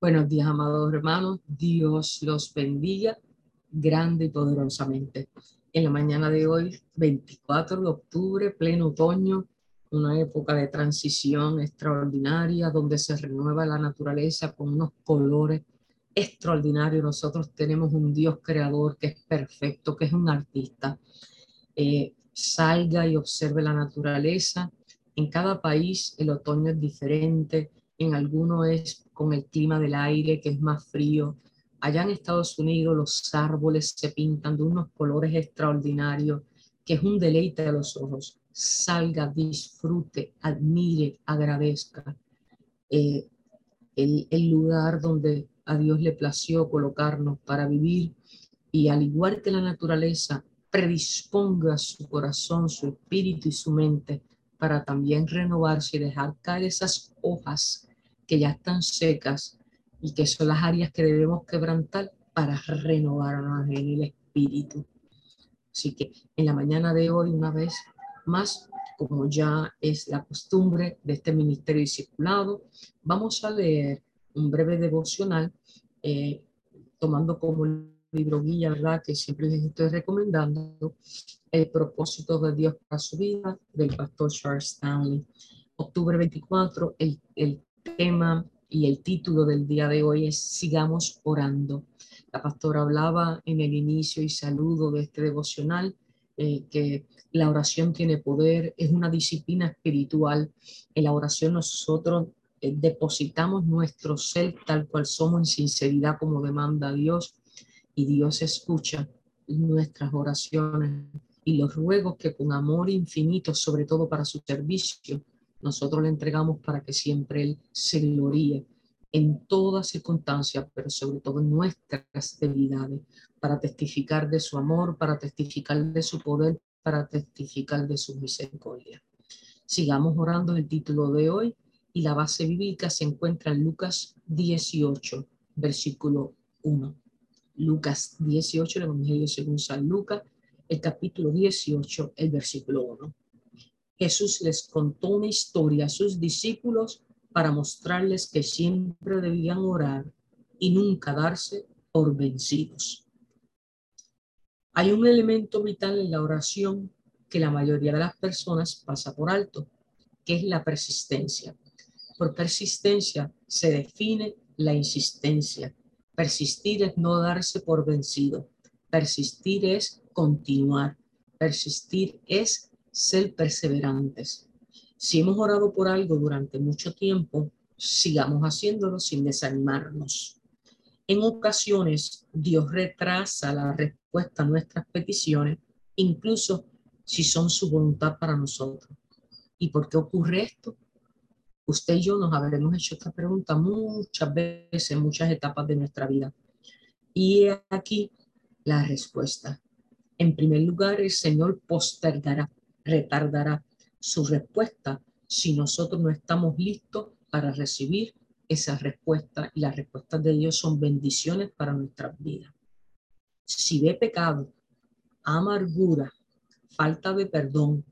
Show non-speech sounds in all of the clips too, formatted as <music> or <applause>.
Buenos días, amados hermanos. Dios los bendiga grande y poderosamente. En la mañana de hoy, 24 de octubre, pleno otoño, una época de transición extraordinaria donde se renueva la naturaleza con unos colores extraordinarios. Nosotros tenemos un Dios creador que es perfecto, que es un artista. Eh, salga y observe la naturaleza. En cada país el otoño es diferente en algunos es con el clima del aire que es más frío. Allá en Estados Unidos los árboles se pintan de unos colores extraordinarios, que es un deleite a los ojos. Salga, disfrute, admire, agradezca. Eh, el, el lugar donde a Dios le plació colocarnos para vivir y al igual que la naturaleza, predisponga su corazón, su espíritu y su mente para también renovarse y dejar caer esas hojas que ya están secas y que son las áreas que debemos quebrantar para renovarnos en el espíritu. Así que en la mañana de hoy, una vez más, como ya es la costumbre de este ministerio discipulado, vamos a leer un breve devocional, eh, tomando como libro guía, ¿verdad? Que siempre les estoy recomendando, El propósito de Dios para su vida, del pastor Charles Stanley. Octubre 24, el, el tema y el título del día de hoy es Sigamos orando. La pastora hablaba en el inicio y saludo de este devocional eh, que la oración tiene poder, es una disciplina espiritual. En la oración nosotros eh, depositamos nuestro ser tal cual somos en sinceridad como demanda Dios y Dios escucha nuestras oraciones y los ruegos que con amor infinito, sobre todo para su servicio, nosotros le entregamos para que siempre Él se gloríe en todas circunstancias, pero sobre todo en nuestras debilidades, para testificar de su amor, para testificar de su poder, para testificar de su misericordia. Sigamos orando el título de hoy y la base bíblica se encuentra en Lucas 18, versículo 1. Lucas 18, el Evangelio según San Lucas, el capítulo 18, el versículo 1. Jesús les contó una historia a sus discípulos para mostrarles que siempre debían orar y nunca darse por vencidos. Hay un elemento vital en la oración que la mayoría de las personas pasa por alto, que es la persistencia. Por persistencia se define la insistencia. Persistir es no darse por vencido. Persistir es continuar. Persistir es ser perseverantes. Si hemos orado por algo durante mucho tiempo, sigamos haciéndolo sin desanimarnos. En ocasiones, Dios retrasa la respuesta a nuestras peticiones, incluso si son su voluntad para nosotros. ¿Y por qué ocurre esto? Usted y yo nos habremos hecho esta pregunta muchas veces en muchas etapas de nuestra vida. Y aquí la respuesta. En primer lugar, el Señor postergará retardará su respuesta si nosotros no estamos listos para recibir esa respuesta y las respuestas de Dios son bendiciones para nuestras vidas. Si ve pecado, amargura, falta de perdón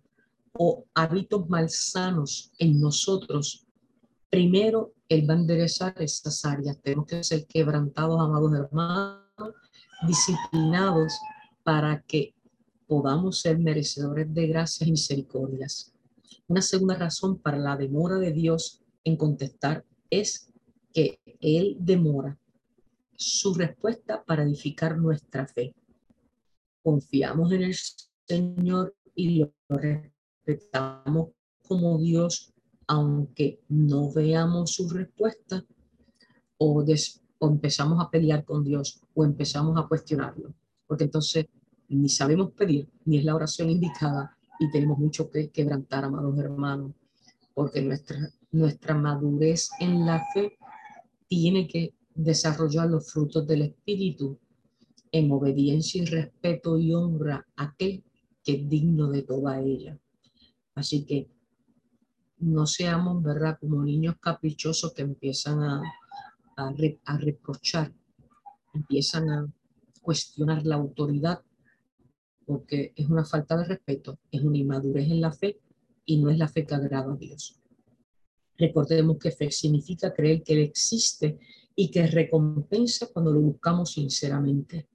o hábitos malsanos en nosotros, primero Él va a enderezar esas áreas. Tenemos que ser quebrantados, amados hermanos, disciplinados para que podamos ser merecedores de gracias y misericordias. Una segunda razón para la demora de Dios en contestar es que Él demora su respuesta para edificar nuestra fe. Confiamos en el Señor y lo respetamos como Dios, aunque no veamos su respuesta o, o empezamos a pelear con Dios o empezamos a cuestionarlo. Porque entonces ni sabemos pedir, ni es la oración indicada y tenemos mucho que quebrantar, amados hermanos, porque nuestra, nuestra madurez en la fe tiene que desarrollar los frutos del Espíritu en obediencia y respeto y honra a aquel que es digno de toda ella. Así que no seamos, ¿verdad?, como niños caprichosos que empiezan a, a, a reprochar, empiezan a cuestionar la autoridad porque es una falta de respeto, es una inmadurez en la fe y no es la fe que agrada a Dios. Recordemos que fe significa creer que Él existe y que recompensa cuando lo buscamos sinceramente.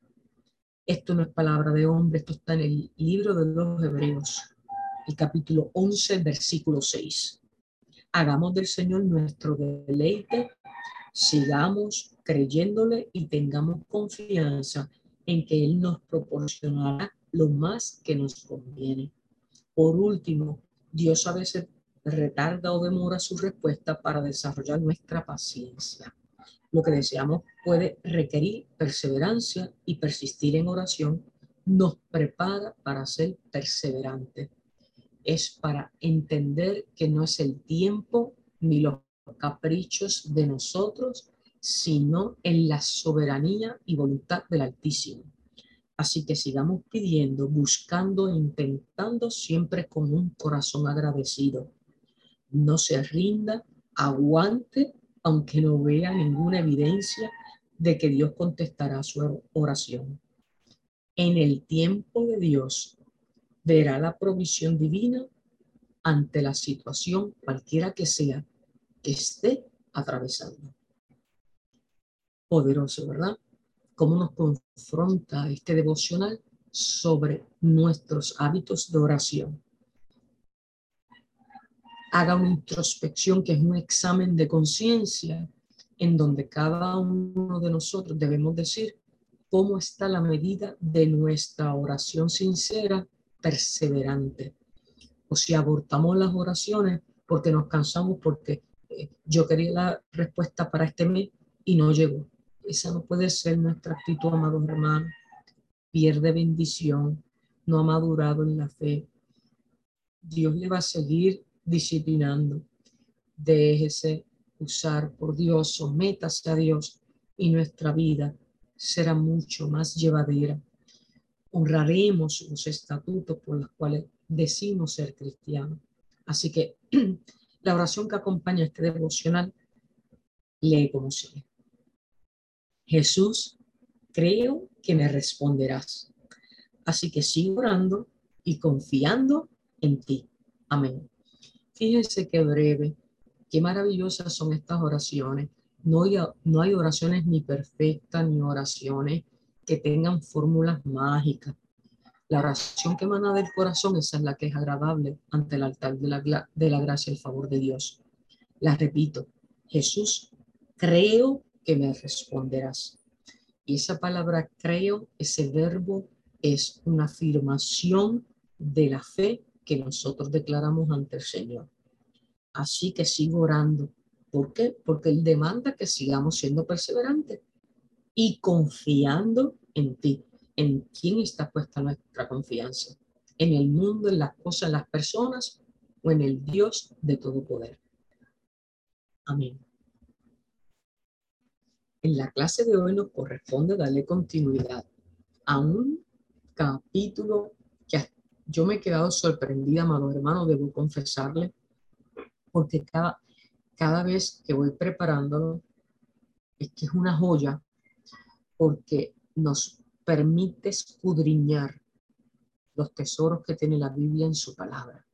Esto no es palabra de hombre, esto está en el libro de los Hebreos, el capítulo 11, versículo 6. Hagamos del Señor nuestro deleite, sigamos creyéndole y tengamos confianza en que Él nos proporcionará lo más que nos conviene. Por último, Dios a veces retarda o demora su respuesta para desarrollar nuestra paciencia. Lo que deseamos puede requerir perseverancia y persistir en oración nos prepara para ser perseverante. Es para entender que no es el tiempo ni los caprichos de nosotros, sino en la soberanía y voluntad del Altísimo. Así que sigamos pidiendo, buscando intentando siempre con un corazón agradecido. No se rinda, aguante aunque no vea ninguna evidencia de que Dios contestará su oración. En el tiempo de Dios verá la provisión divina ante la situación cualquiera que sea que esté atravesando. Poderoso, ¿verdad? ¿Cómo nos confronta este devocional sobre nuestros hábitos de oración? haga una introspección que es un examen de conciencia en donde cada uno de nosotros debemos decir cómo está la medida de nuestra oración sincera, perseverante. O si abortamos las oraciones porque nos cansamos, porque eh, yo quería la respuesta para este mes y no llegó. Esa no puede ser nuestra actitud, amados hermanos. Pierde bendición, no ha madurado en la fe. Dios le va a seguir disciplinando. Déjese usar por Dios, sométase a Dios y nuestra vida será mucho más llevadera. Honraremos los estatutos por los cuales decimos ser cristianos. Así que <clears throat> la oración que acompaña este devocional lee como sigue. Jesús, creo que me responderás. Así que sigo orando y confiando en ti. Amén. Fíjense qué breve, qué maravillosas son estas oraciones. No hay, no hay oraciones ni perfectas ni oraciones que tengan fórmulas mágicas. La oración que emana del corazón, esa es la que es agradable ante el altar de la, de la gracia y el favor de Dios. La repito, Jesús, creo que me responderás. Y esa palabra creo, ese verbo, es una afirmación de la fe que nosotros declaramos ante el Señor. Así que sigo orando. ¿Por qué? Porque Él demanda que sigamos siendo perseverantes y confiando en ti. ¿En quién está puesta nuestra confianza? ¿En el mundo, en las cosas, en las personas o en el Dios de todo poder? Amén. En la clase de hoy nos corresponde darle continuidad a un capítulo yo me he quedado sorprendida, amado hermano, debo confesarle, porque cada, cada vez que voy preparándolo, es que es una joya, porque nos permite escudriñar los tesoros que tiene la Biblia en su palabra.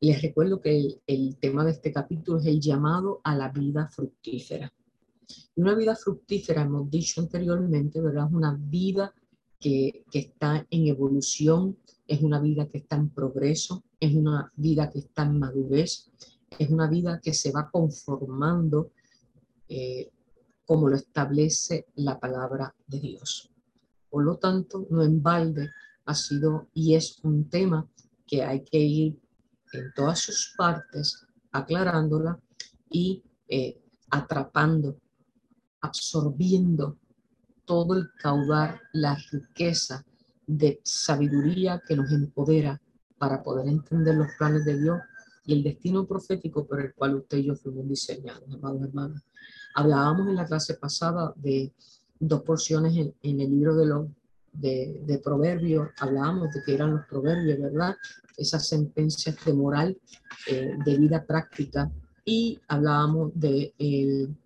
Les recuerdo que el, el, tema de este capítulo es el llamado a la vida fructífera. Y una vida fructífera, hemos dicho anteriormente, ¿verdad? Es una vida que, que está en evolución, es una vida que está en progreso, es una vida que está en madurez, es una vida que se va conformando eh, como lo establece la palabra de Dios. Por lo tanto, no en balde ha sido y es un tema que hay que ir en todas sus partes aclarándola y eh, atrapando, absorbiendo todo el caudal, la riqueza de sabiduría que nos empodera para poder entender los planes de Dios y el destino profético por el cual usted y yo fuimos diseñados, amados hermanos. Hablábamos en la clase pasada de dos porciones en, el libro de los de, proverbios, hablábamos de que eran los proverbios, ¿verdad? Esas sentencias de moral, eh, de vida práctica, y hablábamos de, el,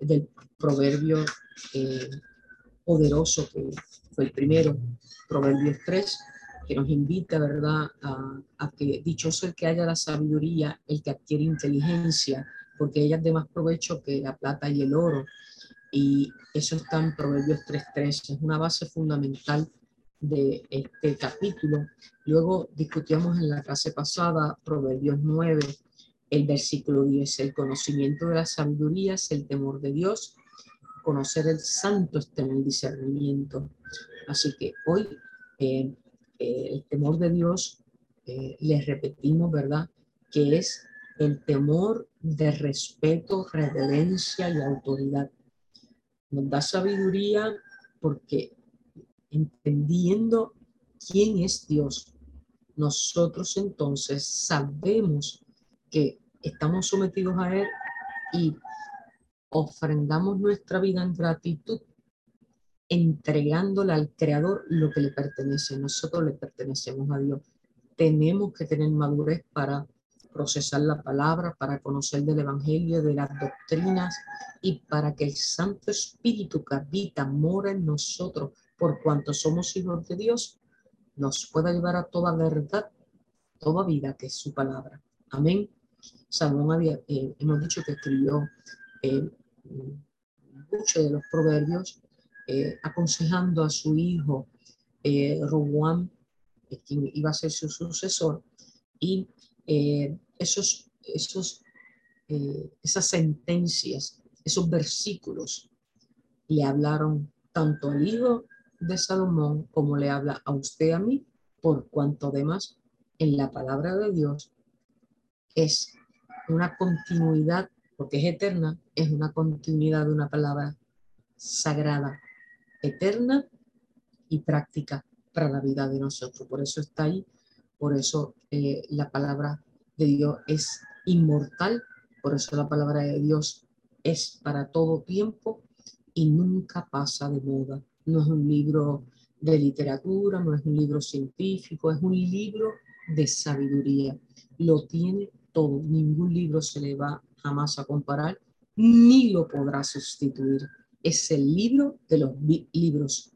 del proverbio eh, poderoso que fue el primero, Proverbios 3, que nos invita, ¿verdad?, a, a, que dichoso el que haya la sabiduría, el que adquiere inteligencia, porque ella es de más provecho que la plata y el oro. Y eso está en Proverbios 3.3, es una base fundamental de este capítulo. Luego discutíamos en la clase pasada Proverbios 9, el versículo 10, el conocimiento de la sabiduría es el temor de Dios, conocer el santo está en el discernimiento. Así que hoy eh, eh, el temor de Dios, eh, les repetimos, ¿verdad? Que es el temor de respeto, reverencia y autoridad. Nos da sabiduría porque entendiendo quién es Dios, nosotros entonces sabemos que estamos sometidos a Él y ofrendamos nuestra vida en gratitud, entregándole al Creador lo que le pertenece. Nosotros le pertenecemos a Dios. Tenemos que tener madurez para procesar la palabra, para conocer del Evangelio, de las doctrinas y para que el Santo Espíritu que habita, mora en nosotros, por cuanto somos hijos de Dios, nos pueda llevar a toda verdad, toda vida, que es su palabra. Amén. Salomón había, eh, hemos dicho que escribió eh, muchos de los proverbios eh, aconsejando a su hijo eh, quien iba a ser su sucesor, y esos, esos, esas sentencias, esos versículos le hablaron tanto al hijo de Salomón como le habla a usted a mí, por cuanto además en la palabra de Dios es una continuidad, porque es eterna, es una continuidad de una palabra sagrada, eterna y práctica para la vida de nosotros. Por eso está ahí, por eso eh, la palabra de Dios es inmortal, por eso la palabra de Dios es para todo tiempo y nunca pasa de moda no es un libro de literatura, no es un libro científico, es un libro de sabiduría. Lo tiene todo, ningún libro se le va jamás a comparar, ni lo podrá sustituir. Es el libro de los libros.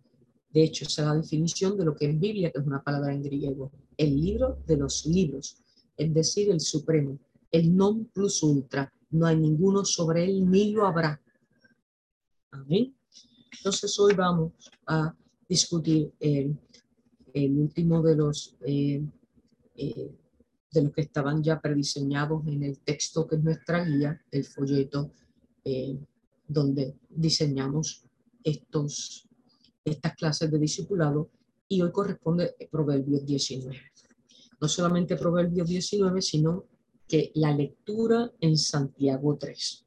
De hecho, es la definición de lo que es Biblia, que es una palabra en griego. El libro de los libros, es decir, el supremo, el non plus ultra. No hay ninguno sobre él, ni lo habrá. Amén. Entonces hoy vamos a discutir el, último de los, eh, eh, de los que estaban ya prediseñados en el texto que es nuestra guía, el folleto, eh, donde diseñamos estos, estas clases de discipulado y hoy corresponde Proverbios 19. No solamente Proverbios 19, sino que la lectura en Santiago 3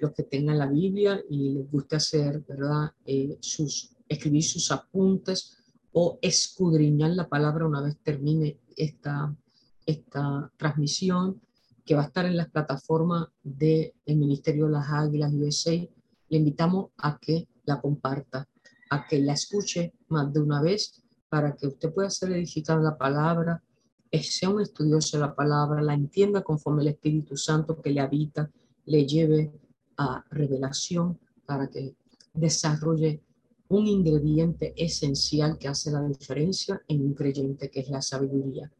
los que tengan la Biblia y les guste hacer, ¿verdad? Eh, sus, escribir sus apuntes o escudriñar la palabra una vez termine esta, esta transmisión que va a estar en las plataformas del Ministerio de las Águilas USA. Le invitamos a que la comparta, a que la escuche más de una vez para que usted pueda ser edificado la palabra, sea un estudioso de la palabra, la entienda conforme el Espíritu Santo que le habita, le lleve a revelación para que desarrolle un ingrediente esencial que hace la diferencia en un creyente, que es la sabiduría.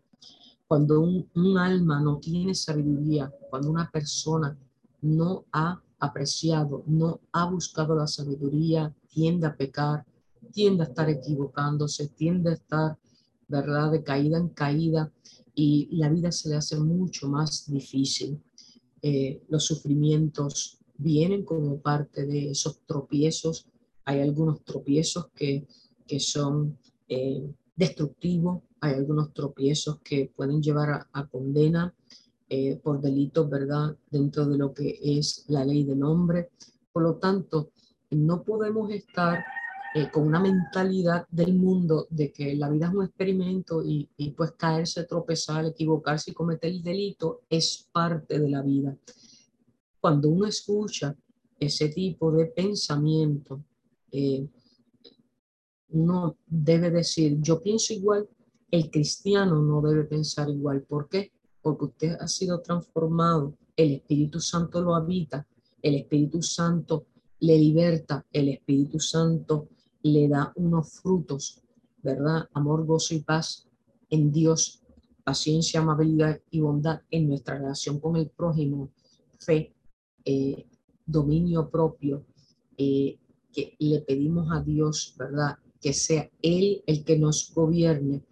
Cuando un, un, alma no tiene sabiduría, cuando una persona no ha apreciado, no ha buscado la sabiduría, tiende a pecar, tiende a estar equivocándose, tiende a estar, ¿verdad?, de caída en caída y la vida se le hace mucho más difícil. Eh, los sufrimientos vienen como parte de esos tropiezos. Hay algunos tropiezos que, que son eh, destructivos, hay algunos tropiezos que pueden llevar a, condena eh, por delitos, ¿verdad? Dentro de lo que es la ley del hombre. Por lo tanto, no podemos estar eh, con una mentalidad del mundo de que la vida es un experimento y, y pues caerse, tropezar, equivocarse y cometer el delito es parte de la vida cuando uno escucha ese tipo de pensamiento, eh, uno debe decir, yo pienso igual, el cristiano no debe pensar igual. ¿Por qué? Porque usted ha sido transformado, el Espíritu Santo lo habita, el Espíritu Santo le liberta, el Espíritu Santo le da unos frutos, ¿verdad? Amor, gozo y paz en Dios, paciencia, amabilidad y bondad en nuestra relación con el prójimo, fe, eh, dominio propio, eh, que le pedimos a Dios, ¿verdad? Que sea Él el que nos gobierne.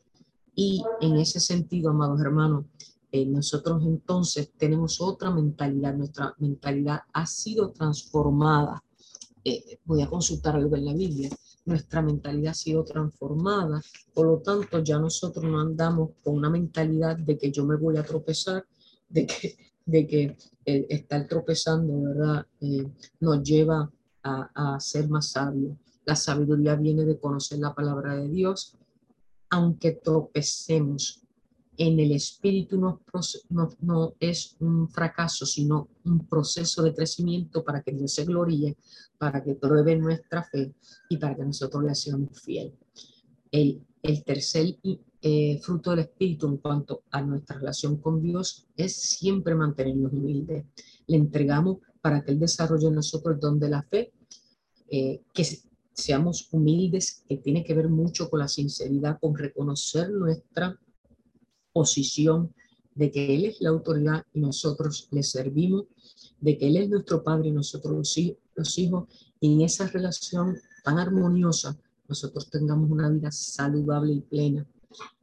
Y en ese sentido, amados hermanos, eh, nosotros entonces tenemos otra mentalidad, nuestra mentalidad ha sido transformada. voy a consultar algo en la Biblia. Nuestra mentalidad ha sido transformada, por lo tanto ya nosotros no andamos con una mentalidad de que yo me voy a tropezar, de que de que eh, estar tropezando, ¿verdad? Eh, nos lleva a, ser más sabios. La sabiduría viene de conocer la palabra de Dios. Aunque tropecemos en el espíritu, no, no, es un fracaso, sino un proceso de crecimiento para que Dios se gloríe, para que pruebe nuestra fe y para que nosotros le seamos fieles. El, el tercer eh, fruto del Espíritu en cuanto a nuestra relación con Dios es siempre mantenernos humildes. Le entregamos para que Él desarrolle en nosotros el don de la fe, eh, que seamos humildes, que tiene que ver mucho con la sinceridad, con reconocer nuestra posición de que Él es la autoridad y nosotros le servimos, de que Él es nuestro Padre y nosotros los, los hijos, y en esa relación tan armoniosa nosotros tengamos una vida saludable y plena.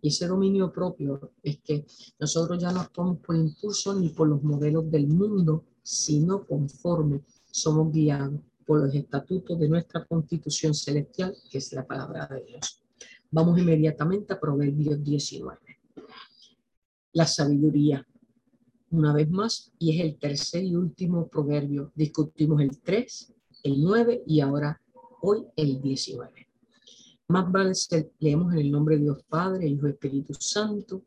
Y ese dominio propio es que nosotros ya no actuamos por impulso ni por los modelos del mundo, sino conforme somos guiados por los estatutos de nuestra constitución celestial, que es la palabra de Dios. Vamos inmediatamente a Proverbios 19. La sabiduría, una vez más, y es el tercer y último proverbio. Discutimos el 3, el 9 y ahora hoy el 19. Más vale ser, leemos en el nombre de Dios Padre, Hijo Espíritu Santo,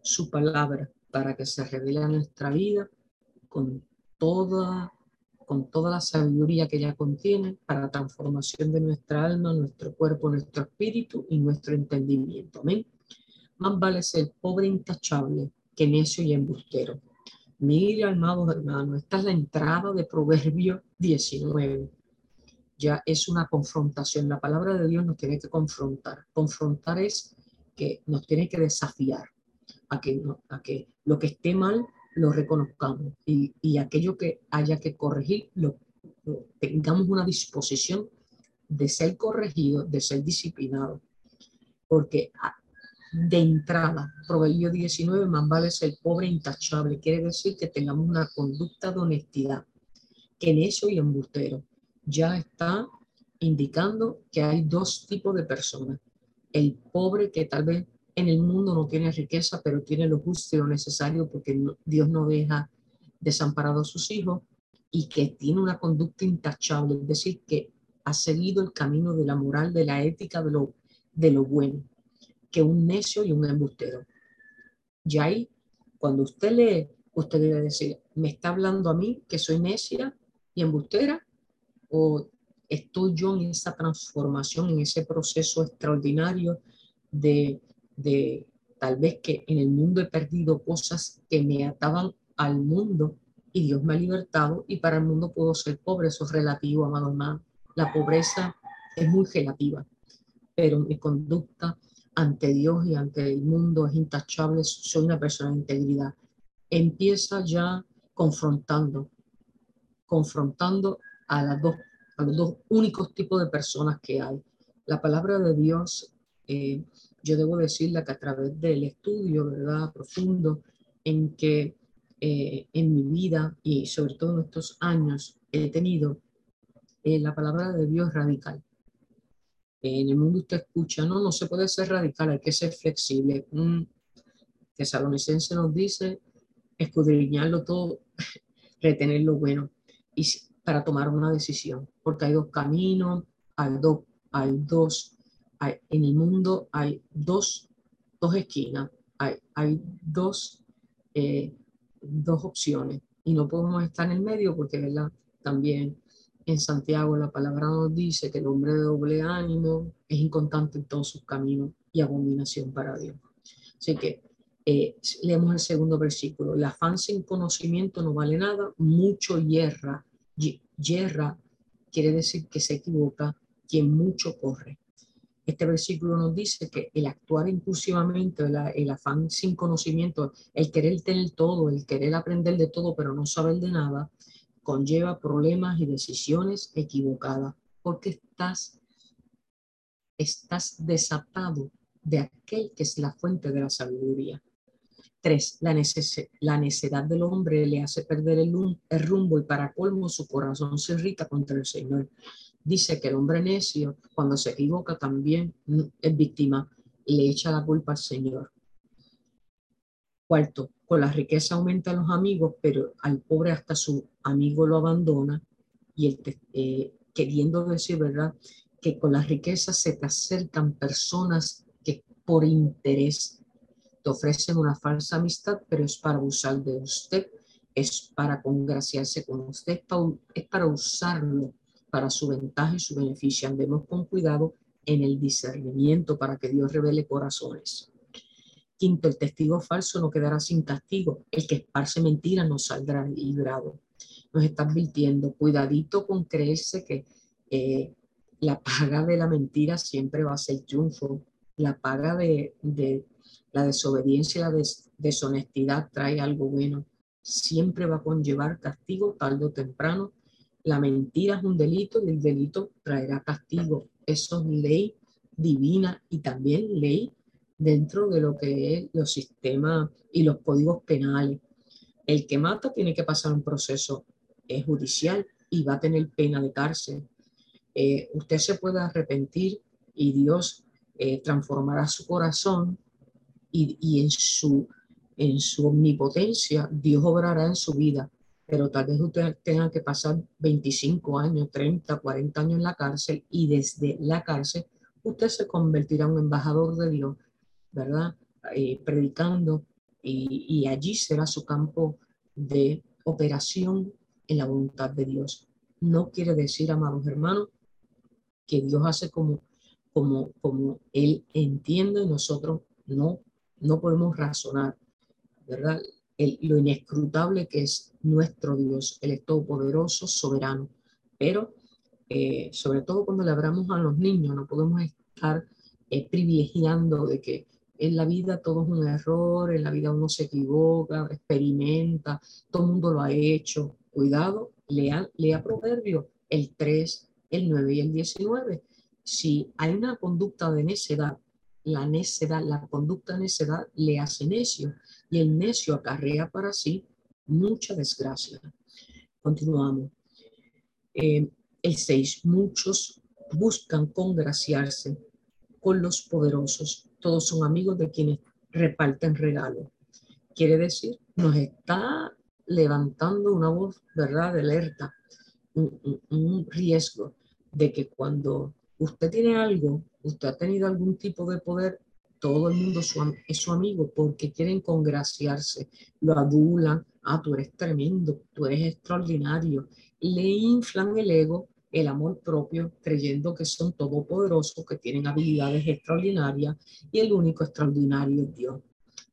su palabra para que se revele a nuestra vida con toda, con toda la sabiduría que ella contiene para transformación de nuestra alma, nuestro cuerpo, nuestro espíritu y nuestro entendimiento. Amén. Más vale ser pobre e intachable que necio y embustero. Mire, amados hermanos, esta es la entrada de Proverbio 19 ya es una confrontación. La palabra de Dios nos tiene que confrontar. Confrontar es que nos tiene que desafiar a que, a que lo que esté mal lo reconozcamos y, y aquello que haya que corregir lo, tengamos una disposición de ser corregido, de ser disciplinado. Porque ah, de entrada, Proverbio 19, más vale ser pobre e intachable. Quiere decir que tengamos una conducta de honestidad, que en eso y embustero ya está indicando que hay dos tipos de personas. El pobre que tal vez en el mundo no tiene riqueza, pero tiene lo justo y lo necesario porque Dios no deja desamparado a sus hijos y que tiene una conducta intachable, es decir, que ha seguido el camino de la moral, de la ética, de lo, de lo bueno, que un necio y un embustero. Y ahí, cuando usted lee, usted debe decir, me está hablando a mí que soy necia y embustera, o estoy yo en esa transformación, en ese proceso extraordinario de, de tal vez que en el mundo he perdido cosas que me ataban al mundo y Dios me ha libertado y para el mundo puedo ser pobre, eso es relativo, amado hermano. La pobreza es muy relativa, pero mi conducta ante Dios y ante el mundo es intachable, soy una persona de integridad. Empieza ya confrontando, confrontando a, las dos, a los dos únicos tipos de personas que hay. La palabra de Dios, eh, yo debo decirle que a través del estudio, ¿verdad?, profundo, en que eh, en mi vida y sobre todo en estos años he tenido, eh, la palabra de Dios radical. En el mundo usted escucha, no, no se puede ser radical, hay que ser flexible. Un tesalonicense nos dice escudriñarlo todo, <laughs> retener lo bueno. Y para tomar una decisión, porque hay dos caminos, hay, dos hay dos, en el mundo hay dos, dos esquinas, hay, hay dos, eh, dos opciones y no podemos estar en el medio porque ¿verdad? también en Santiago la palabra nos dice que el hombre de doble ánimo es inconstante en todos sus caminos y abominación para Dios. Así que eh, leemos el segundo versículo. El afán sin conocimiento no vale nada, mucho hierra yerra quiere decir que se equivoca quien mucho corre. Este versículo nos dice que el actuar impulsivamente, el, afán sin conocimiento, el querer tener todo, el querer aprender de todo, pero no saber de nada, conlleva problemas y decisiones equivocadas, porque estás, estás desatado de aquel que es la fuente de la sabiduría. Tres, la, la necedad del hombre le hace perder el, rumbo y para colmo su corazón se irrita contra el Señor. Dice que el hombre necio, cuando se equivoca, también es víctima y le echa la culpa al Señor. Cuarto, con la riqueza aumentan los amigos, pero al pobre hasta su amigo lo abandona y el, eh, queriendo decir, ¿verdad? Que con la riqueza se te acercan personas que por interés te ofrecen una falsa amistad, pero es para abusar de usted, es para congraciarse con usted, es para usarlo para su ventaja y su beneficio. Andemos con cuidado en el discernimiento para que Dios revele corazones. Quinto, el testigo falso no quedará sin castigo. El que esparce mentira no saldrá librado. Nos está advirtiendo, cuidadito con creerse que eh, la paga de la mentira siempre va a ser triunfo. La paga de, de la desobediencia, la deshonestidad trae algo bueno. Siempre va a conllevar castigo tarde o temprano. La mentira es un delito y el delito traerá castigo. Eso es ley divina y también ley dentro de lo que es los sistemas y los códigos penales. El que mata tiene que pasar un proceso eh, judicial y va a tener pena de cárcel. Eh, usted se puede arrepentir y Dios eh, transformará su corazón y, en, su, en su omnipotencia Dios obrará en su vida, pero tal vez usted tenga que pasar 25 años, 30, 40 años en la cárcel y desde la cárcel usted se convertirá en un embajador de Dios, ¿verdad? Eh, predicando y, y allí será su campo de operación en la voluntad de Dios. No quiere decir, amados hermanos, que Dios hace como, como, como Él entiende y nosotros no no podemos razonar, ¿verdad? Lo inescrutable que es nuestro Dios, Él es todopoderoso, soberano. Pero, eh, sobre todo cuando le hablamos a los niños, no podemos estar eh, privilegiando de que en la vida todo es un error, en la vida uno se equivoca, experimenta, todo el mundo lo ha hecho. Cuidado, lea, lea Proverbio, el 3, el 9 y el 19. Si hay una conducta de necedad la necedad, la conducta necedad le hace necio y el necio acarrea para sí mucha desgracia. Continuamos. Eh, el 6. Muchos buscan congraciarse con los poderosos. Todos son amigos de quienes reparten regalos. Quiere decir, nos está levantando una voz, ¿verdad?, de alerta, un riesgo de que cuando usted tiene algo usted ha tenido algún tipo de poder, todo el mundo es su amigo porque quieren congraciarse, lo adulan, ah, tú eres tremendo, tú eres extraordinario, le inflan el ego, el amor propio, creyendo que son todopoderosos, que tienen habilidades extraordinarias y el único extraordinario es Dios.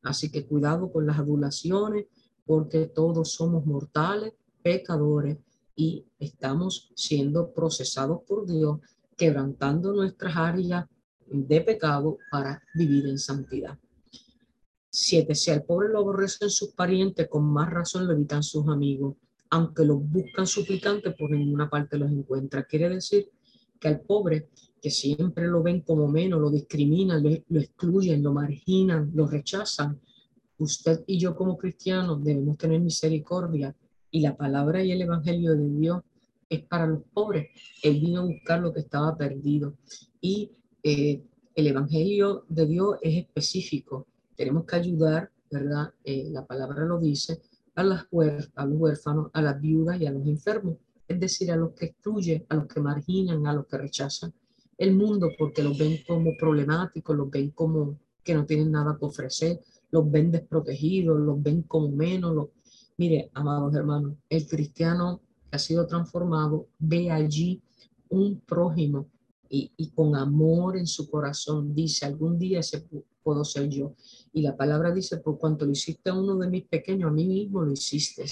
Así que cuidado con las adulaciones, porque todos somos mortales, pecadores y estamos siendo procesados por Dios quebrantando nuestras áreas de pecado para vivir en santidad. Siete, si al pobre lo aborrecen sus parientes, con más razón lo evitan sus amigos, aunque los buscan suplicantes, por ninguna parte los encuentra. Quiere decir que al pobre, que siempre lo ven como menos, lo discriminan, lo, excluyen, lo marginan, lo rechazan, usted y yo como cristianos debemos tener misericordia y la palabra y el evangelio de Dios es para los pobres. Él vino a buscar lo que estaba perdido. Y eh, el Evangelio de Dios es específico. Tenemos que ayudar, ¿verdad? Eh, la palabra lo dice, a, las a los huérfanos, a las viudas y a los enfermos. Es decir, a los que excluyen, a los que marginan, a los que rechazan el mundo porque los ven como problemáticos, los ven como que no tienen nada que ofrecer, los ven desprotegidos, los ven como menos. Mire, amados hermanos, el cristiano ha sido transformado, ve allí un prójimo y, y, con amor en su corazón dice, algún día ese puedo ser yo. Y la palabra dice, por cuanto lo hiciste a uno de mis pequeños, a mí mismo lo hiciste.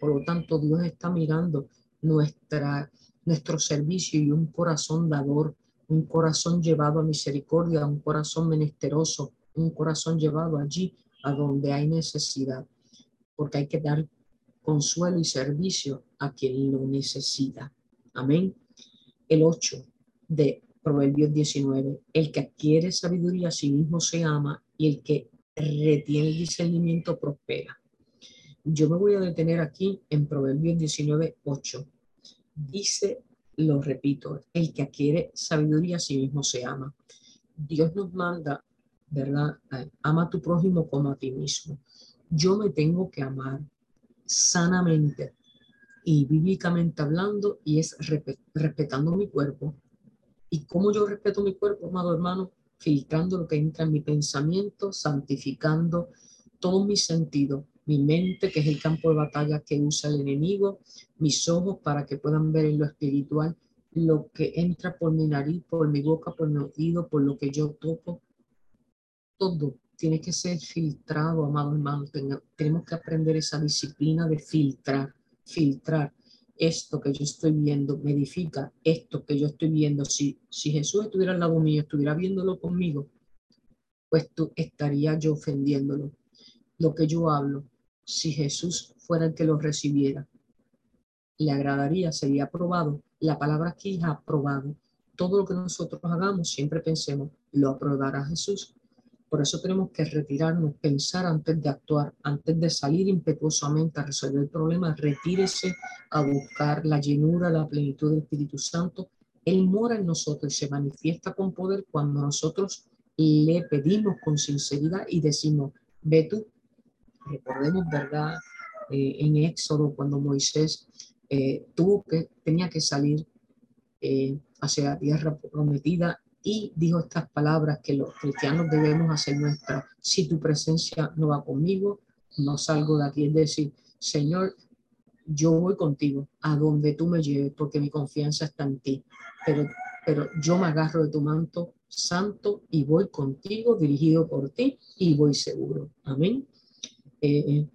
Por lo tanto, Dios está mirando nuestra, nuestro servicio y un corazón dador, un corazón llevado a misericordia, un corazón menesteroso, un corazón llevado allí a donde hay necesidad, porque hay que dar consuelo y servicio a quien lo necesita. Amén. El 8 de Proverbios 19. El que adquiere sabiduría a sí mismo se ama y el que retiene el discernimiento prospera. Yo me voy a detener aquí en Proverbios 19, 8. Dice, lo repito, el que adquiere sabiduría a sí mismo se ama. Dios nos manda, ¿verdad? Ama a tu prójimo como a ti mismo. Yo me tengo que amar sanamente y bíblicamente hablando y es respetando mi cuerpo. ¿Y cómo yo respeto mi cuerpo, amado hermano? Filtrando lo que entra en mi pensamiento, santificando todo mi sentido, mi mente, que es el campo de batalla que usa el enemigo, mis ojos para que puedan ver en lo espiritual lo que entra por mi nariz, por mi boca, por mi oído, por lo que yo toco. Todo tiene que ser filtrado, amado hermano. Tenemos que aprender esa disciplina de filtrar, filtrar esto que yo estoy viendo, me esto que yo estoy viendo. Si, si Jesús estuviera al lado mío, estuviera viéndolo conmigo, pues tú estaría yo ofendiéndolo. Lo que yo hablo, si Jesús fuera el que lo recibiera, le agradaría, sería aprobado. La palabra aquí es aprobado. Todo lo que nosotros hagamos, siempre pensemos, lo aprobará Jesús. Por eso tenemos que retirarnos, pensar antes de actuar, antes de salir impetuosamente a resolver el problema, retírese a buscar la llenura, la plenitud del Espíritu Santo. Él mora en nosotros y se manifiesta con poder cuando nosotros le pedimos con sinceridad y decimos, ve tú, recordemos, ¿verdad? Eh, en Éxodo, cuando Moisés eh, tuvo que, tenía que salir eh, hacia la tierra prometida y dijo estas palabras que los cristianos debemos hacer nuestra. Si tu presencia no va conmigo, no salgo de aquí. Es decir, Señor, yo voy contigo a donde tú me lleves porque mi confianza está en ti. Pero, pero yo me agarro de tu manto santo y voy contigo, dirigido por ti y voy seguro. Amén. Eh,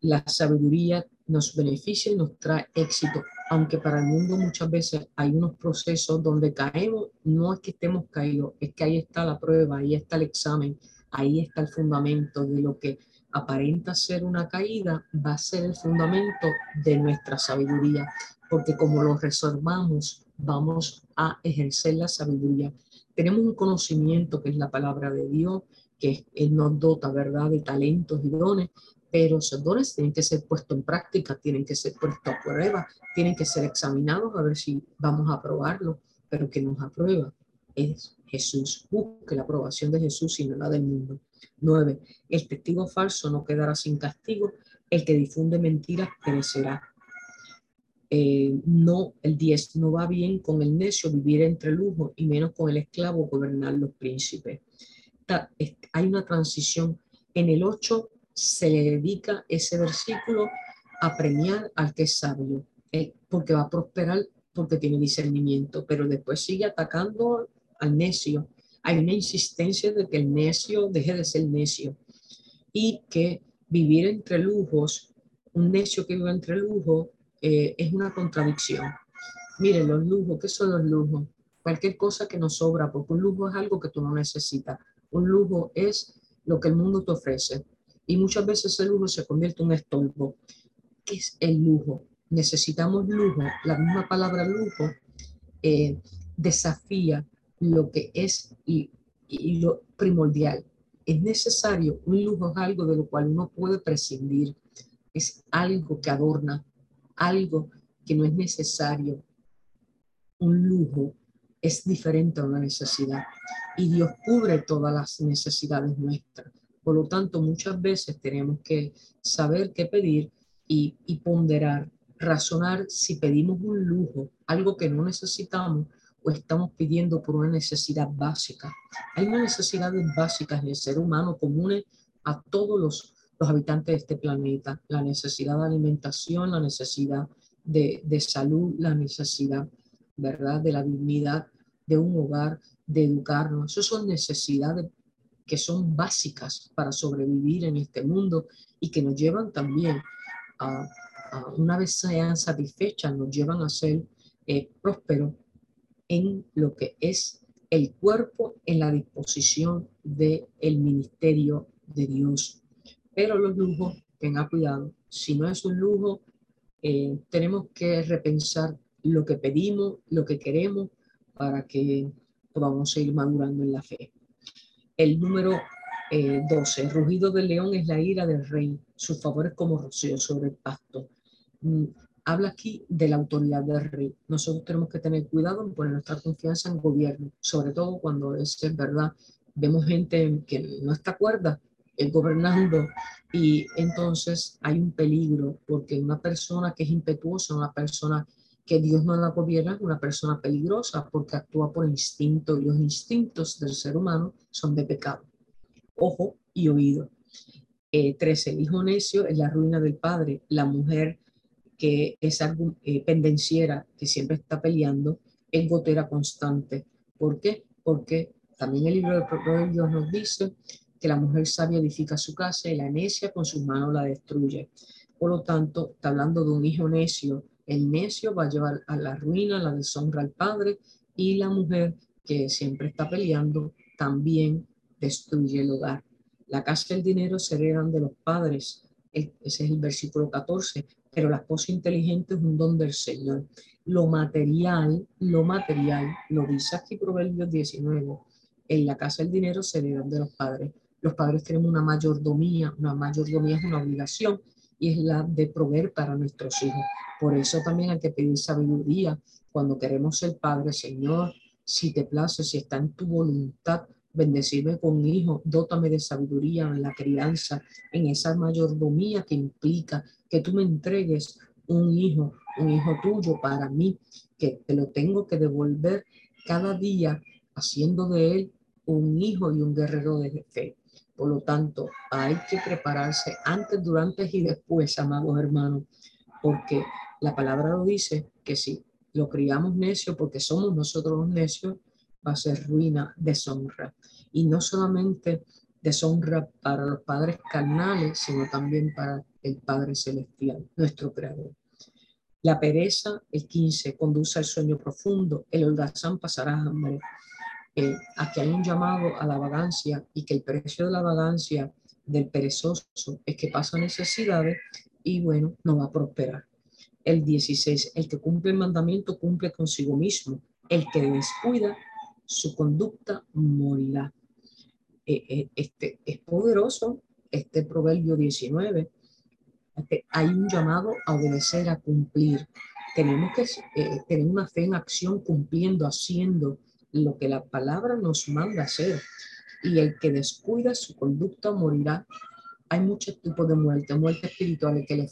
la sabiduría nos beneficia y nos trae éxito aunque para el mundo muchas veces hay unos procesos donde caemos, no es que estemos caídos, es que ahí está la prueba, ahí está el examen, ahí está el fundamento de lo que aparenta ser una caída, va a ser el fundamento de nuestra sabiduría, porque como lo resolvamos, vamos a ejercer la sabiduría. Tenemos un conocimiento que es la palabra de Dios, que Él nos dota, ¿verdad?, de talentos y dones, pero esos dones tienen que ser puestos en práctica, tienen que ser puestos a prueba, tienen que ser examinados a ver si vamos a aprobarlo, pero que nos aprueba es Jesús. Busque la aprobación de Jesús y no la del mundo. 9. El testigo falso no quedará sin castigo, el que difunde mentiras perecerá. Eh, no, el 10, no va bien con el necio vivir entre lujo y menos con el esclavo gobernar los príncipes. hay una transición. En el 8 se le dedica ese versículo a premiar al que es sabio, porque va a prosperar porque tiene discernimiento, pero después sigue atacando al necio. Hay una insistencia de que el necio deje de ser necio y que vivir entre lujos, un necio que vive entre lujos, eh, es una contradicción. Miren, los lujos, ¿qué son los lujos? Cualquier cosa que nos sobra, porque un lujo es algo que tú no necesitas. Un lujo es lo que el mundo te ofrece. Y muchas veces el lujo se convierte en un estorbo. ¿Qué es el lujo? Necesitamos lujo. La misma palabra lujo eh, desafía lo que es y, lo primordial. Es necesario, un lujo es algo de lo cual uno puede prescindir. Es algo que adorna, algo que no es necesario. Un lujo es diferente a una necesidad. Y Dios cubre todas las necesidades nuestras. Por lo tanto, muchas veces tenemos que saber qué pedir y, ponderar, razonar si pedimos un lujo, algo que no necesitamos o estamos pidiendo por una necesidad básica. Hay unas necesidades básicas del ser humano comunes a todos los, los habitantes de este planeta. La necesidad de alimentación, la necesidad de, de salud, la necesidad, ¿verdad?, de la dignidad de un hogar, de educarnos. Esas son necesidades que son básicas para sobrevivir en este mundo y que nos llevan también a, una vez sean satisfechas, nos llevan a ser eh, prósperos en lo que es el cuerpo en la disposición del el ministerio de Dios. Pero los lujos, tenga cuidado, si no es un lujo, eh, tenemos que repensar lo que pedimos, lo que queremos, para que podamos seguir madurando en la fe. El número 12, el rugido del león es la ira del rey, sus favores como rocío sobre el pasto. Mm, habla aquí de la autoridad del rey. Nosotros tenemos que tener cuidado en poner nuestra confianza en gobierno, sobre todo cuando es verdad. Vemos gente que no está cuerda eh, gobernando y entonces hay un peligro porque una persona que es impetuosa, una persona que Dios no la gobierna una persona peligrosa porque actúa por instinto y los instintos del ser humano son de pecado. Ojo y oído. Eh, 13. El hijo necio es la ruina del padre. La mujer que es eh, pendenciera, que siempre está peleando, es gotera constante. ¿Por qué? Porque también el libro de Proverbios nos dice que la mujer sabia edifica su casa y la necia con sus manos la destruye. Por lo tanto, está hablando de un hijo necio. El necio va a llevar a la ruina, la deshonra al padre y la mujer que siempre está peleando también destruye el hogar. La casa y el dinero se heredan de los padres. Ese es el versículo 14 pero la esposa inteligente es un don del Señor. Lo material, lo material, lo dice aquí Proverbios 19, en la casa el dinero se dan de los padres. Los padres tenemos una mayordomía, una mayordomía es una obligación y es la de proveer para nuestros hijos. Por eso también hay que pedir sabiduría cuando queremos ser padre, Señor, si te place, si está en tu voluntad, bendecirme con un hijo, dótame de sabiduría en la crianza, en esa mayordomía que implica que tú me entregues un hijo, un hijo tuyo para mí, que te lo tengo que devolver cada día haciendo de él un hijo y un guerrero de fe. Por lo tanto, hay que prepararse antes, durante y después, amados hermanos, porque la palabra lo dice que si lo criamos necio porque somos nosotros los necios, va a ser ruina, deshonra. Y no solamente deshonra para los padres carnales, sino también para el Padre Celestial, nuestro Creador. La pereza, el 15, conduce al sueño profundo, el holgazán pasará hambre. Eh, aquí hay un llamado a la vagancia y que el precio de la vagancia del perezoso es que pasa necesidades y bueno, no va a prosperar. El 16, el que cumple el mandamiento cumple consigo mismo. El que descuida su conducta morirá. Eh, eh, este, es poderoso este proverbio 19 hay un llamado a obedecer, a cumplir. Tenemos que eh, tener una fe en acción cumpliendo, haciendo lo que la palabra nos manda hacer. Y el que descuida su conducta morirá. Hay muchos tipos de muerte, muerte espiritual que le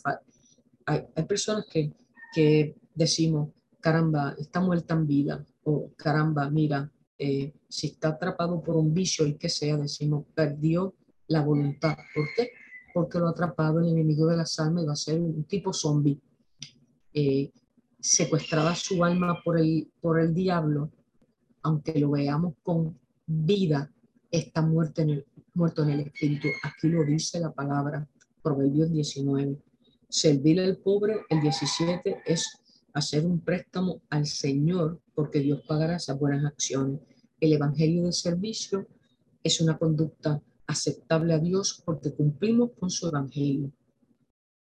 Hay, hay personas que, que decimos, caramba, está muerta en vida, o caramba, mira, eh, si está atrapado por un vicio y que sea, decimos, perdió la voluntad. ¿Por qué? porque lo ha atrapado el enemigo de las almas y va a ser un tipo zombie. Eh, secuestraba su alma por el, por el diablo, aunque lo veamos con vida, está muerto en el, muerto espíritu. Aquí lo dice la palabra, Proverbios 19. Servir al pobre, el 17, es hacer un préstamo al Señor, porque Dios pagará esas buenas acciones. El Evangelio de servicio es una conducta aceptable a Dios porque cumplimos con su evangelio.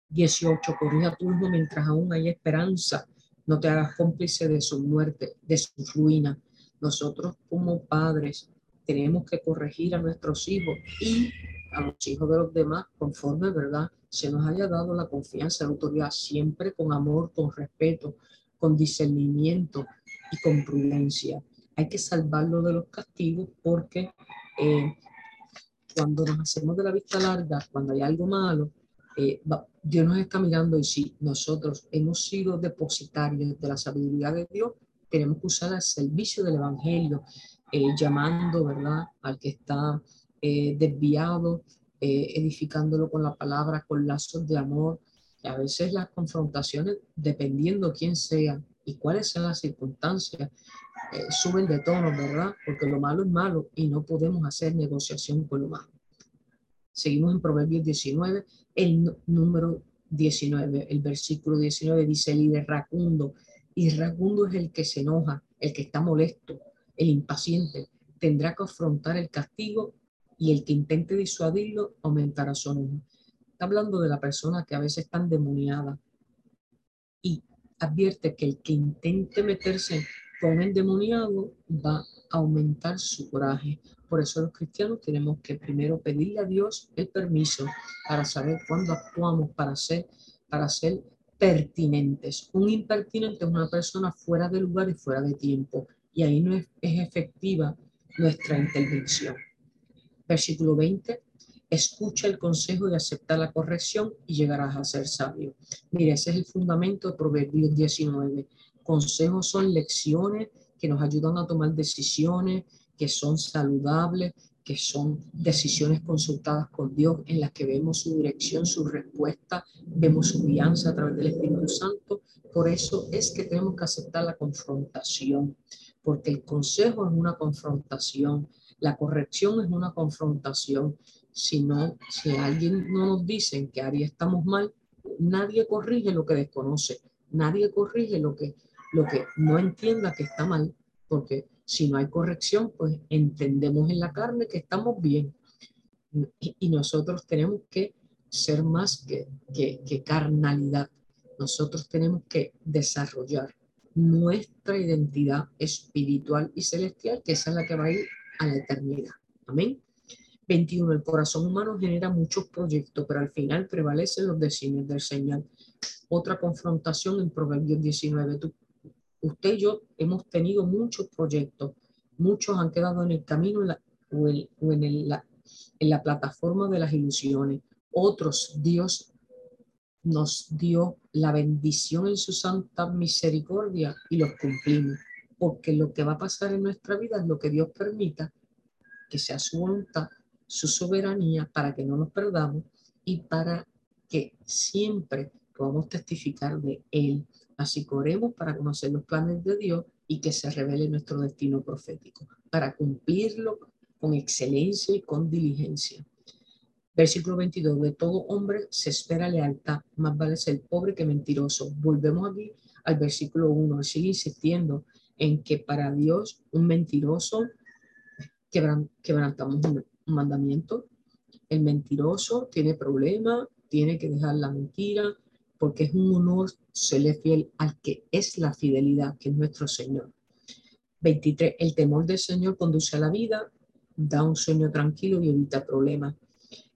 18. Corrija tu hijo mientras aún hay esperanza. No te hagas cómplice de su muerte, de su ruina. Nosotros como padres tenemos que corregir a nuestros hijos y a los hijos de los demás conforme, ¿verdad? Se nos haya dado la confianza, la autoridad, siempre con amor, con respeto, con discernimiento y con prudencia. Hay que salvarlo de los castigos porque eh, cuando nos hacemos de la vista larga, cuando hay algo malo, eh, Dios nos está mirando y si nosotros hemos sido depositarios de la sabiduría de Dios, tenemos que usar el servicio del Evangelio, eh, llamando, ¿verdad?, al que está eh, desviado, edificándolo con la palabra, con lazos de amor. Y a veces las confrontaciones, dependiendo quién sea y cuáles sean las circunstancias, eh, suben de tono, ¿verdad? Porque lo malo es malo y no podemos hacer negociación con lo malo. Seguimos en Proverbios 19, el número 19, el versículo 19 dice el irracundo. Irracundo es el que se enoja, el que está molesto, el impaciente. Tendrá que afrontar el castigo y el que intente disuadirlo aumentará su enojo. está hablando de la persona que a veces está endemoniada y advierte que el que intente meterse con el endemoniado va a aumentar su coraje. Por eso los cristianos tenemos que primero pedirle a Dios el permiso para saber cuándo actuamos para ser, para ser pertinentes. Un impertinente es una persona fuera de lugar y fuera de tiempo. Y ahí no es, es efectiva nuestra intervención. Versículo 20 escucha el consejo y acepta la corrección y llegarás a ser sabio. Mire, ese es el fundamento de Proverbios 19. Consejos son lecciones que nos ayudan a tomar decisiones que son saludables, que son decisiones consultadas con Dios en las que vemos su dirección, su respuesta, vemos su guianza a través del Espíritu Santo. Por eso es que tenemos que aceptar la confrontación, porque el consejo es una confrontación, la corrección es una confrontación si no, si alguien no nos dice que Ari estamos mal, nadie corrige lo que desconoce, nadie corrige lo que, lo que no entienda que está mal, porque si no hay corrección, pues entendemos en la carne que estamos bien. Y, nosotros tenemos que ser más que, que, que carnalidad. Nosotros tenemos que desarrollar nuestra identidad espiritual y celestial, que esa es la que va a ir a la eternidad. Amén. 21. El corazón humano genera muchos proyectos, pero al final prevalecen los designios del Señor. Otra confrontación en Proverbios 19. Usted y yo hemos tenido muchos proyectos. Muchos han quedado en el camino o, en, la, en la plataforma de las ilusiones. Otros, Dios nos dio la bendición en su santa misericordia y los cumplimos. Porque lo que va a pasar en nuestra vida es lo que Dios permita que sea su voluntad su soberanía para que no nos perdamos y para que siempre podamos testificar de Él. Así que oremos para conocer los planes de Dios y que se revele nuestro destino profético, para cumplirlo con excelencia y con diligencia. Versículo 22, de todo hombre se espera lealtad, más vale ser pobre que mentiroso. Volvemos aquí al versículo 1, sigue insistiendo en que para Dios un mentiroso quebrantamos un mandamiento. El mentiroso tiene problema, tiene que dejar la mentira, porque es un honor serle fiel al que es la fidelidad, que es nuestro Señor. 23. El temor del Señor conduce a la vida, da un sueño tranquilo y evita problemas.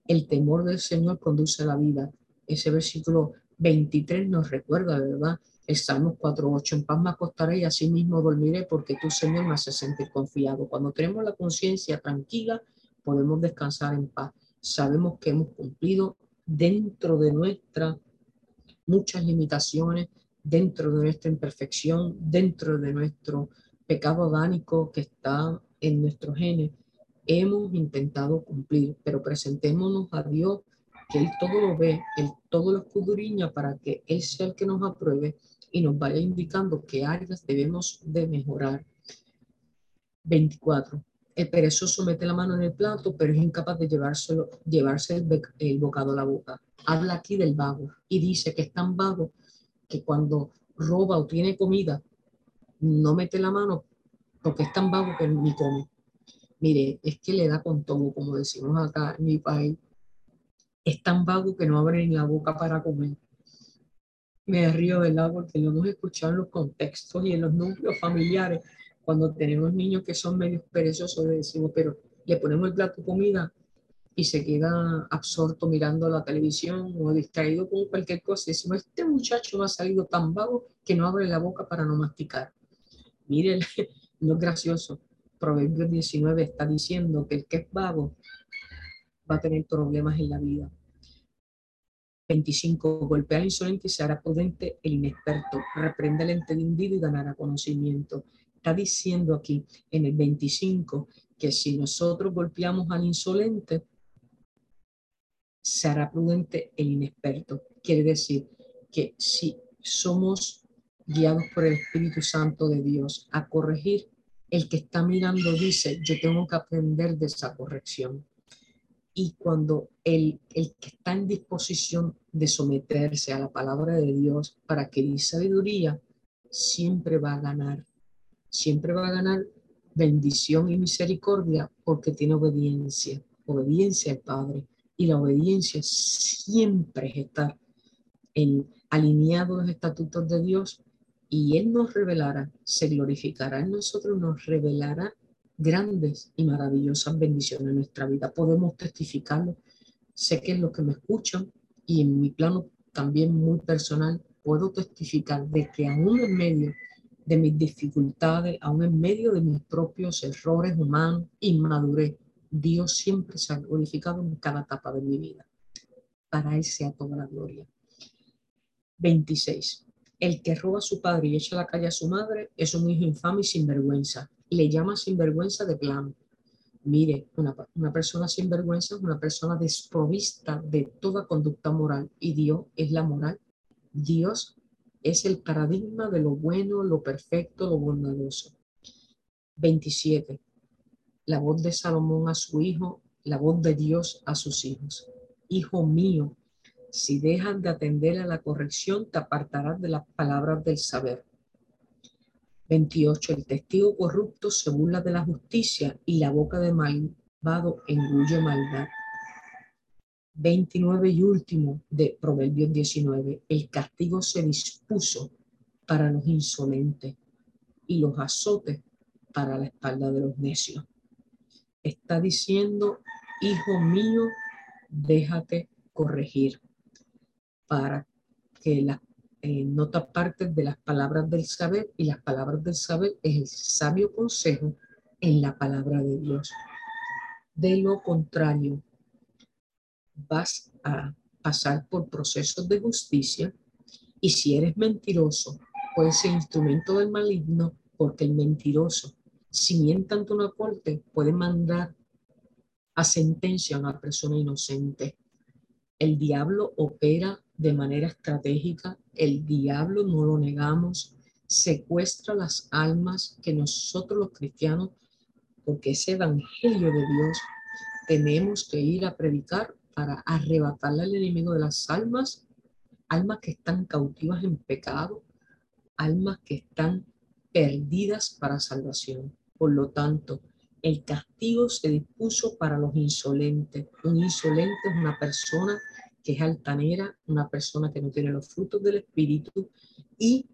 El temor del Señor conduce a la vida. Ese versículo 23 nos recuerda, ¿verdad? El Salmo 4.8, en paz me acostaré y así mismo dormiré porque tu Señor me hace sentir confiado. Cuando tenemos la conciencia tranquila, podemos descansar en paz. Sabemos que hemos cumplido dentro de nuestras muchas limitaciones, dentro de nuestra imperfección, dentro de nuestro pecado adánico que está en nuestros genes. Hemos intentado cumplir, pero presentémonos a Dios, que Él todo lo ve, Él todo lo escudriña para que Él sea el que nos apruebe y nos vaya indicando qué áreas debemos de mejorar. 24. El perezoso mete la mano en el plato, pero es incapaz de llevarse el, bocado a la boca. Habla aquí del vago y dice que es tan vago que cuando roba o tiene comida, no mete la mano porque es tan vago que ni come. Mire, es que le da con todo, como decimos acá en mi país. Es tan vago que no abre ni la boca para comer. Me río, ¿verdad? Porque lo hemos escuchado en los contextos y en los núcleos familiares cuando tenemos niños que son medio perezosos, le decimos, pero le ponemos el plato comida y se queda absorto mirando la televisión o distraído con cualquier cosa. Y decimos, este muchacho ha salido tan vago que no abre la boca para no masticar. Mire, <laughs> no es gracioso. Proverbios 19 está diciendo que el que es vago va a tener problemas en la vida. 25. Golpea al insolente y se hará prudente el inexperto. Reprende al entendido y ganará conocimiento está diciendo aquí en el 25 que si nosotros golpeamos al insolente, será prudente el inexperto. Quiere decir que si somos guiados por el Espíritu Santo de Dios a corregir, el que está mirando dice, yo tengo que aprender de esa corrección. Y cuando el, el que está en disposición de someterse a la palabra de Dios para adquirir sabiduría, siempre va a ganar siempre va a ganar bendición y misericordia porque tiene obediencia, obediencia al Padre. Y la obediencia siempre es estar en, alineado a los estatutos de Dios y Él nos revelará, se glorificará en nosotros, nos revelará grandes y maravillosas bendiciones en nuestra vida. Podemos testificarlo. Sé que es lo que me escuchan y en mi plano también muy personal puedo testificar de que aún en medio de mis dificultades, aún en medio de mis propios errores humanos, inmadurez, Dios siempre se ha glorificado en cada etapa de mi vida. Para Él sea toda la gloria. 26. El que roba a su padre y echa a la calle a su madre es un hijo infame y sinvergüenza. Le llama sinvergüenza de plano. Mire, una, una persona sinvergüenza es una persona desprovista de toda conducta moral y Dios es la moral. Dios es el paradigma de lo bueno, lo perfecto, lo bondadoso. 27. La voz de Salomón a su hijo, la voz de Dios a sus hijos. Hijo mío, si dejan de atender a la corrección, te apartarás de las palabras del saber. 28. El testigo corrupto se burla de la justicia y la boca de malvado engulle maldad. 29 y último de Proverbios 19. El castigo se dispuso para los insolentes y los azotes para la espalda de los necios. Está diciendo, hijo mío, déjate corregir para que la eh, nota parte de las palabras del saber y las palabras del saber es el sabio consejo en la palabra de Dios. De lo contrario, vas a pasar por procesos de justicia y si eres mentiroso, puedes ser instrumento del maligno porque el mentiroso, si miente ante una corte, puede mandar a sentencia a una persona inocente. El diablo opera de manera estratégica. El diablo, no lo negamos, secuestra las almas que nosotros los cristianos, porque ese evangelio de Dios, tenemos que ir a predicar para arrebatarle al enemigo de las almas, almas que están cautivas en pecado, almas que están perdidas para salvación. Por lo tanto, el castigo se dispuso para los insolentes. Un insolente es una persona que es altanera, una persona que no tiene los frutos del Espíritu y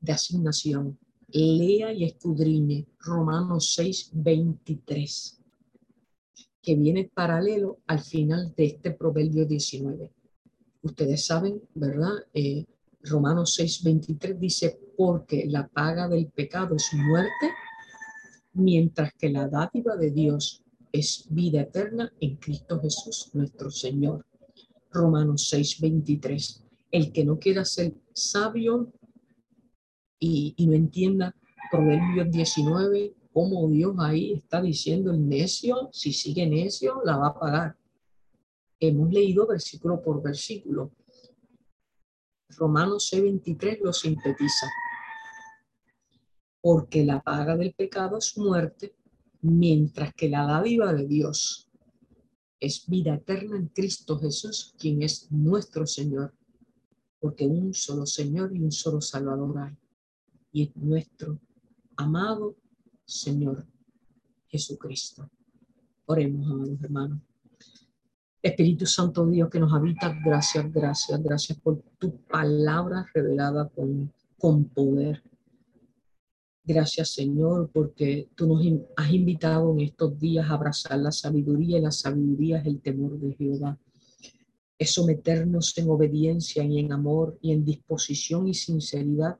de asignación. Lea y escudriñe Romanos 6, 23, que viene paralelo al final de este Proverbio 19. Ustedes saben, ¿verdad? Eh, Romanos 6, 23 dice, porque la paga del pecado es muerte, mientras que la dádiva de Dios es vida eterna en Cristo Jesús, nuestro Señor. Romanos 6, 23. El que no quiera ser sabio y, no entienda Proverbios 19, cómo Dios ahí está diciendo el necio, si sigue necio, la va a pagar. Hemos leído versículo por versículo. Romanos 6, 23 lo sintetiza. Porque la paga del pecado es muerte, mientras que la dádiva de Dios es vida eterna en Cristo Jesús, quien es nuestro Señor, porque un solo Señor y un solo Salvador hay, y es nuestro amado Señor Jesucristo. Oremos, amados hermanos. Espíritu Santo Dios que nos habita, gracias, gracias, gracias por tu palabra revelada con, con poder. Gracias Señor, porque tú nos has invitado en estos días a abrazar la sabiduría y la sabiduría es el temor de Jehová. Es someternos en obediencia y en amor y en disposición y sinceridad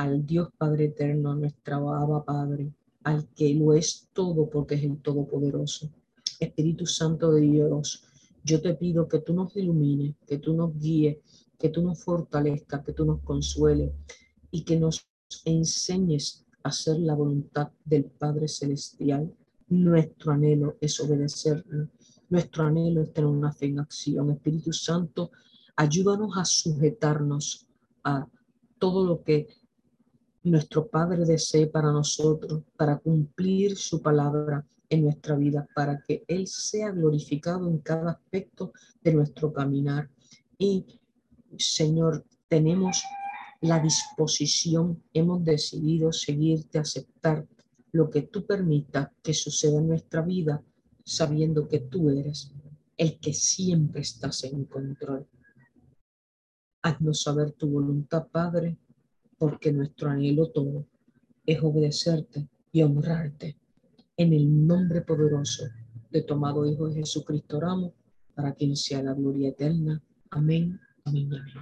al Dios Padre Eterno, nuestra Abba Padre, al que lo es todo porque es el Todopoderoso. Espíritu Santo de Dios, yo te pido que tú nos ilumines, que tú nos guíes, que tú nos fortalezcas, que tú nos consueles y que nos enseñes a hacer la voluntad del Padre Celestial. Nuestro anhelo es obedecer. Nuestro anhelo es tener una fe en acción. Espíritu Santo, ayúdanos a sujetarnos a todo lo que nuestro Padre desee para nosotros, para cumplir su palabra en nuestra vida, para que Él sea glorificado en cada aspecto de nuestro caminar. Y, Señor, tenemos la disposición, hemos decidido seguirte, aceptar lo que tú permitas que suceda en nuestra vida, sabiendo que tú eres el que siempre estás en control. Haznos saber tu voluntad, Padre, porque nuestro anhelo todo es obedecerte y honrarte. En el nombre poderoso de tu amado Hijo Jesucristo oramos, para quien sea la gloria eterna. Amén, amén, amén.